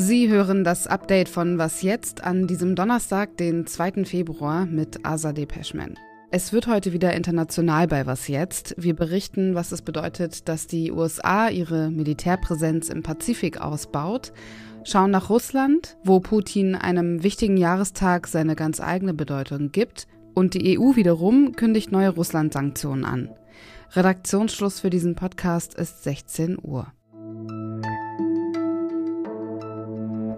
Sie hören das Update von Was jetzt an diesem Donnerstag, den 2. Februar mit Azadeh Peschman. Es wird heute wieder international bei Was jetzt. Wir berichten, was es bedeutet, dass die USA ihre Militärpräsenz im Pazifik ausbaut, schauen nach Russland, wo Putin einem wichtigen Jahrestag seine ganz eigene Bedeutung gibt, und die EU wiederum kündigt neue Russland-Sanktionen an. Redaktionsschluss für diesen Podcast ist 16 Uhr.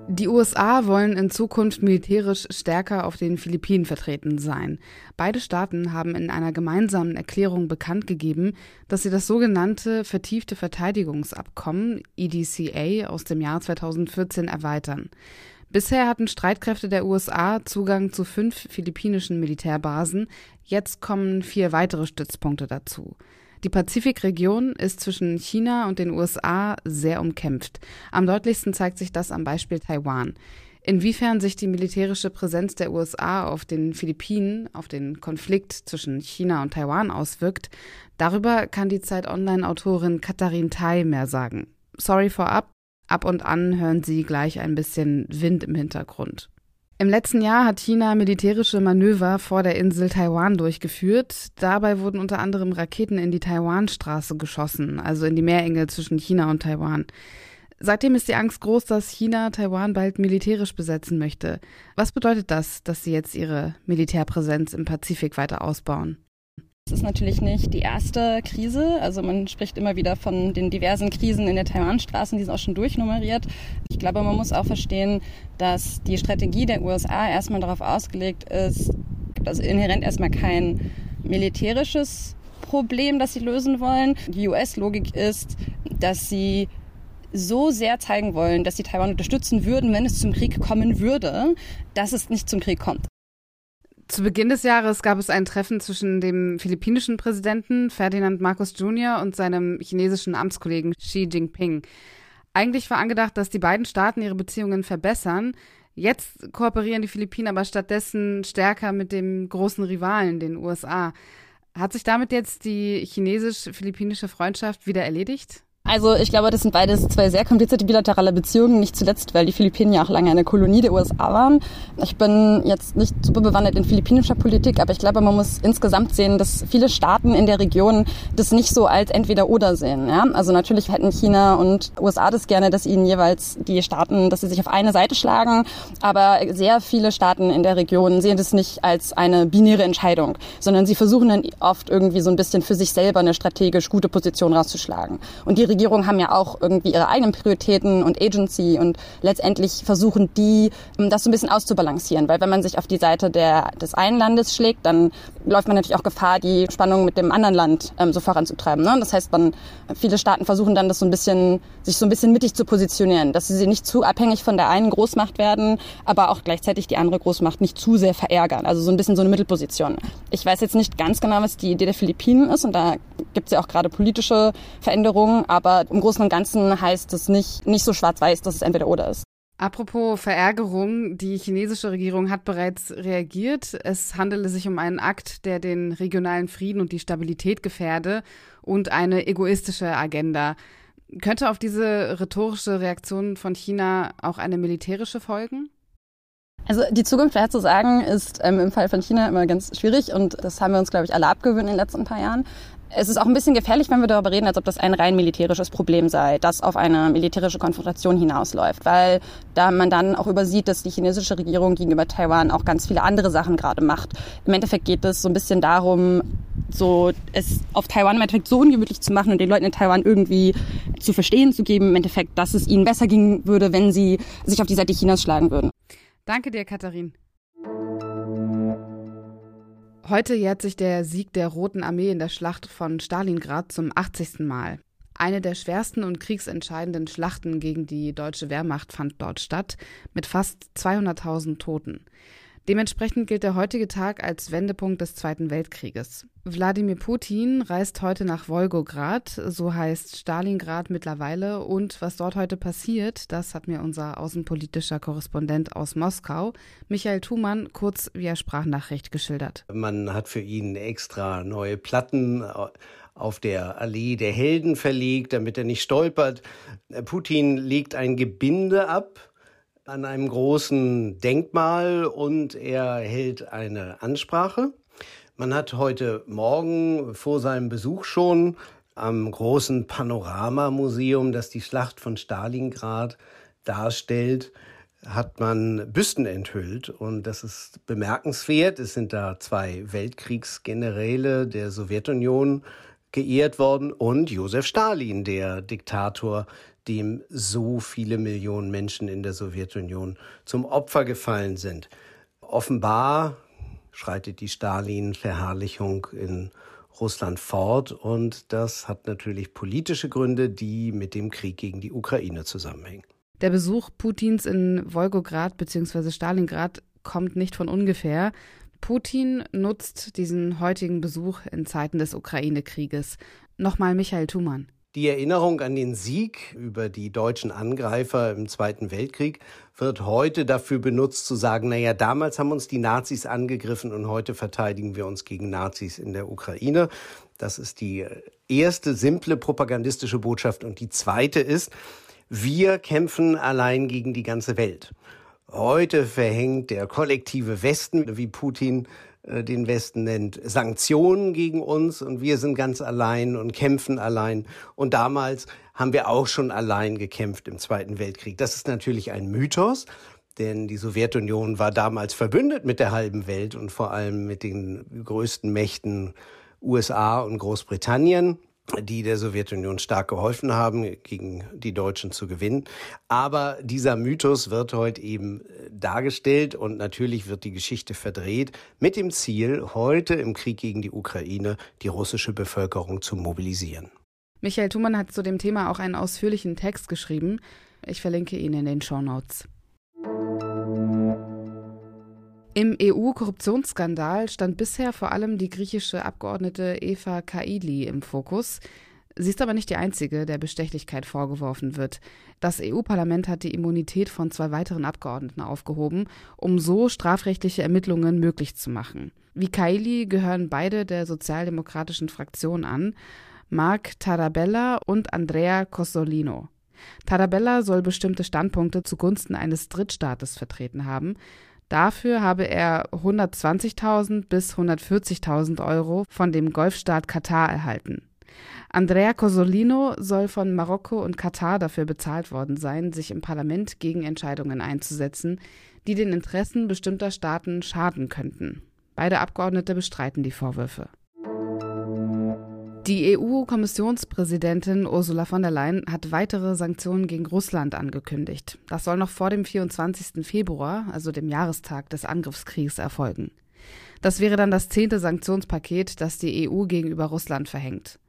Die USA wollen in Zukunft militärisch stärker auf den Philippinen vertreten sein. Beide Staaten haben in einer gemeinsamen Erklärung bekannt gegeben, dass sie das sogenannte vertiefte Verteidigungsabkommen EDCA aus dem Jahr 2014 erweitern. Bisher hatten Streitkräfte der USA Zugang zu fünf philippinischen Militärbasen, jetzt kommen vier weitere Stützpunkte dazu. Die Pazifikregion ist zwischen China und den USA sehr umkämpft. Am deutlichsten zeigt sich das am Beispiel Taiwan. Inwiefern sich die militärische Präsenz der USA auf den Philippinen, auf den Konflikt zwischen China und Taiwan auswirkt, darüber kann die Zeit Online-Autorin Katharin Tai mehr sagen. Sorry vorab, ab und an hören Sie gleich ein bisschen Wind im Hintergrund. Im letzten Jahr hat China militärische Manöver vor der Insel Taiwan durchgeführt. Dabei wurden unter anderem Raketen in die Taiwanstraße geschossen, also in die Meerenge zwischen China und Taiwan. Seitdem ist die Angst groß, dass China Taiwan bald militärisch besetzen möchte. Was bedeutet das, dass sie jetzt ihre Militärpräsenz im Pazifik weiter ausbauen? Es ist natürlich nicht die erste Krise. Also man spricht immer wieder von den diversen Krisen in der Taiwanstraße, die sind auch schon durchnummeriert. Ich glaube, man muss auch verstehen, dass die Strategie der USA erstmal darauf ausgelegt ist, also inhärent erstmal kein militärisches Problem, das sie lösen wollen. Die US-Logik ist, dass sie so sehr zeigen wollen, dass sie Taiwan unterstützen würden, wenn es zum Krieg kommen würde, dass es nicht zum Krieg kommt. Zu Beginn des Jahres gab es ein Treffen zwischen dem philippinischen Präsidenten Ferdinand Marcos Jr. und seinem chinesischen Amtskollegen Xi Jinping. Eigentlich war angedacht, dass die beiden Staaten ihre Beziehungen verbessern. Jetzt kooperieren die Philippinen aber stattdessen stärker mit dem großen Rivalen, den USA. Hat sich damit jetzt die chinesisch-philippinische Freundschaft wieder erledigt? Also ich glaube, das sind beides zwei sehr komplizierte bilaterale Beziehungen, nicht zuletzt, weil die Philippinen ja auch lange eine Kolonie der USA waren. Ich bin jetzt nicht super bewandert in philippinischer Politik, aber ich glaube, man muss insgesamt sehen, dass viele Staaten in der Region das nicht so als entweder oder sehen. Ja? Also natürlich hätten China und USA das gerne, dass ihnen jeweils die Staaten, dass sie sich auf eine Seite schlagen, aber sehr viele Staaten in der Region sehen das nicht als eine binäre Entscheidung, sondern sie versuchen dann oft irgendwie so ein bisschen für sich selber eine strategisch gute Position rauszuschlagen. Und die Regierungen haben ja auch irgendwie ihre eigenen Prioritäten und Agency und letztendlich versuchen die, ähm, das so ein bisschen auszubalancieren. Weil wenn man sich auf die Seite der, des einen Landes schlägt, dann läuft man natürlich auch Gefahr, die Spannung mit dem anderen Land ähm, so voranzutreiben. Ne? Das heißt, man, viele Staaten versuchen dann, das so ein bisschen, sich so ein bisschen mittig zu positionieren, dass sie nicht zu abhängig von der einen Großmacht werden, aber auch gleichzeitig die andere Großmacht nicht zu sehr verärgern. Also so ein bisschen so eine Mittelposition. Ich weiß jetzt nicht ganz genau, was die Idee der Philippinen ist und da gibt es ja auch gerade politische Veränderungen, aber im Großen und Ganzen heißt es nicht, nicht so schwarz-weiß, dass es entweder oder ist. Apropos Verärgerung, die chinesische Regierung hat bereits reagiert. Es handele sich um einen Akt, der den regionalen Frieden und die Stabilität gefährde und eine egoistische Agenda. Könnte auf diese rhetorische Reaktion von China auch eine militärische folgen? Also die Zukunft vorherzusagen ist ähm, im Fall von China immer ganz schwierig und das haben wir uns, glaube ich, alle abgewöhnt in den letzten paar Jahren. Es ist auch ein bisschen gefährlich, wenn wir darüber reden, als ob das ein rein militärisches Problem sei, das auf eine militärische Konfrontation hinausläuft, weil da man dann auch übersieht, dass die chinesische Regierung gegenüber Taiwan auch ganz viele andere Sachen gerade macht. Im Endeffekt geht es so ein bisschen darum, so es auf Taiwan im Endeffekt so ungemütlich zu machen und den Leuten in Taiwan irgendwie zu verstehen zu geben, im Endeffekt, dass es ihnen besser gehen würde, wenn sie sich auf die Seite Chinas schlagen würden. Danke dir, Katharin. Heute jährt sich der Sieg der Roten Armee in der Schlacht von Stalingrad zum 80. Mal. Eine der schwersten und kriegsentscheidenden Schlachten gegen die deutsche Wehrmacht fand dort statt, mit fast 200.000 Toten. Dementsprechend gilt der heutige Tag als Wendepunkt des Zweiten Weltkrieges. Wladimir Putin reist heute nach Wolgograd, so heißt Stalingrad mittlerweile, und was dort heute passiert, das hat mir unser außenpolitischer Korrespondent aus Moskau, Michael Thumann, kurz via Sprachnachricht geschildert. Man hat für ihn extra neue Platten auf der Allee der Helden verlegt, damit er nicht stolpert. Putin legt ein Gebinde ab an einem großen Denkmal und er hält eine Ansprache. Man hat heute Morgen vor seinem Besuch schon am großen Panoramamuseum, das die Schlacht von Stalingrad darstellt, hat man Büsten enthüllt und das ist bemerkenswert. Es sind da zwei Weltkriegsgeneräle der Sowjetunion geehrt worden und Josef Stalin, der Diktator, dem so viele Millionen Menschen in der Sowjetunion zum Opfer gefallen sind. Offenbar schreitet die Stalin-Verherrlichung in Russland fort und das hat natürlich politische Gründe, die mit dem Krieg gegen die Ukraine zusammenhängen. Der Besuch Putins in Wolgograd bzw. Stalingrad kommt nicht von ungefähr. Putin nutzt diesen heutigen Besuch in Zeiten des Ukraine-Krieges. Nochmal Michael Thumann. Die Erinnerung an den Sieg über die deutschen Angreifer im Zweiten Weltkrieg wird heute dafür benutzt zu sagen, naja, damals haben uns die Nazis angegriffen und heute verteidigen wir uns gegen Nazis in der Ukraine. Das ist die erste simple propagandistische Botschaft. Und die zweite ist, wir kämpfen allein gegen die ganze Welt. Heute verhängt der kollektive Westen, wie Putin den Westen nennt, Sanktionen gegen uns und wir sind ganz allein und kämpfen allein. Und damals haben wir auch schon allein gekämpft im Zweiten Weltkrieg. Das ist natürlich ein Mythos, denn die Sowjetunion war damals verbündet mit der halben Welt und vor allem mit den größten Mächten USA und Großbritannien die der Sowjetunion stark geholfen haben, gegen die Deutschen zu gewinnen. Aber dieser Mythos wird heute eben äh, dargestellt und natürlich wird die Geschichte verdreht mit dem Ziel, heute im Krieg gegen die Ukraine die russische Bevölkerung zu mobilisieren. Michael Thumann hat zu dem Thema auch einen ausführlichen Text geschrieben. Ich verlinke ihn in den Show Notes. Im EU-Korruptionsskandal stand bisher vor allem die griechische Abgeordnete Eva Kaili im Fokus. Sie ist aber nicht die einzige, der Bestechlichkeit vorgeworfen wird. Das EU-Parlament hat die Immunität von zwei weiteren Abgeordneten aufgehoben, um so strafrechtliche Ermittlungen möglich zu machen. Wie Kaili gehören beide der sozialdemokratischen Fraktion an, Mark Tarabella und Andrea Cossolino. Tarabella soll bestimmte Standpunkte zugunsten eines Drittstaates vertreten haben. Dafür habe er 120.000 bis 140.000 Euro von dem Golfstaat Katar erhalten. Andrea Cosolino soll von Marokko und Katar dafür bezahlt worden sein, sich im Parlament gegen Entscheidungen einzusetzen, die den Interessen bestimmter Staaten schaden könnten. Beide Abgeordnete bestreiten die Vorwürfe. Die EU-Kommissionspräsidentin Ursula von der Leyen hat weitere Sanktionen gegen Russland angekündigt. Das soll noch vor dem 24. Februar, also dem Jahrestag des Angriffskriegs, erfolgen. Das wäre dann das zehnte Sanktionspaket, das die EU gegenüber Russland verhängt.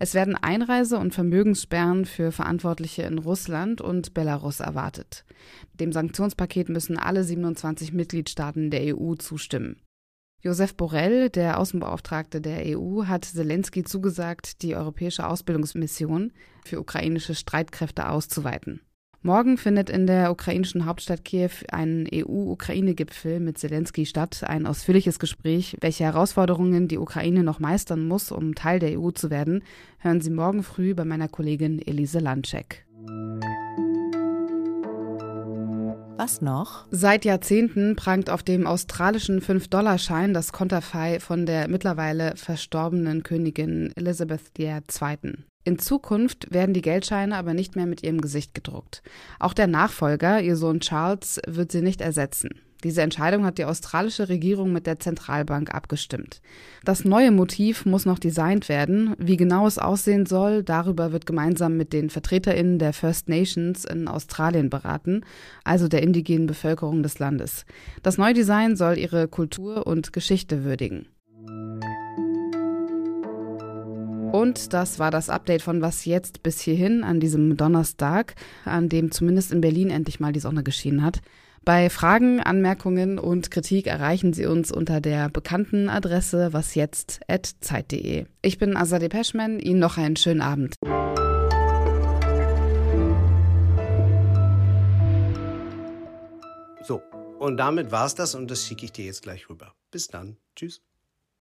Es werden Einreise- und Vermögenssperren für Verantwortliche in Russland und Belarus erwartet. Dem Sanktionspaket müssen alle 27 Mitgliedstaaten der EU zustimmen. Josef Borrell, der Außenbeauftragte der EU, hat Zelensky zugesagt, die europäische Ausbildungsmission für ukrainische Streitkräfte auszuweiten. Morgen findet in der ukrainischen Hauptstadt Kiew ein EU-Ukraine-Gipfel mit Zelensky statt. Ein ausführliches Gespräch, welche Herausforderungen die Ukraine noch meistern muss, um Teil der EU zu werden, hören Sie morgen früh bei meiner Kollegin Elise Landcheck. Was noch? Seit Jahrzehnten prangt auf dem australischen 5-Dollar-Schein das Konterfei von der mittlerweile verstorbenen Königin Elizabeth II. In Zukunft werden die Geldscheine aber nicht mehr mit ihrem Gesicht gedruckt. Auch der Nachfolger, ihr Sohn Charles, wird sie nicht ersetzen. Diese Entscheidung hat die australische Regierung mit der Zentralbank abgestimmt. Das neue Motiv muss noch designt werden. Wie genau es aussehen soll, darüber wird gemeinsam mit den Vertreterinnen der First Nations in Australien beraten, also der indigenen Bevölkerung des Landes. Das neue Design soll ihre Kultur und Geschichte würdigen. Und das war das Update von Was jetzt bis hierhin an diesem Donnerstag, an dem zumindest in Berlin endlich mal die Sonne geschienen hat. Bei Fragen, Anmerkungen und Kritik erreichen Sie uns unter der bekannten Adresse wasjetzt.zeit.de. Ich bin Azadeh Peschman, Ihnen noch einen schönen Abend. So, und damit war's das und das schicke ich dir jetzt gleich rüber. Bis dann. Tschüss.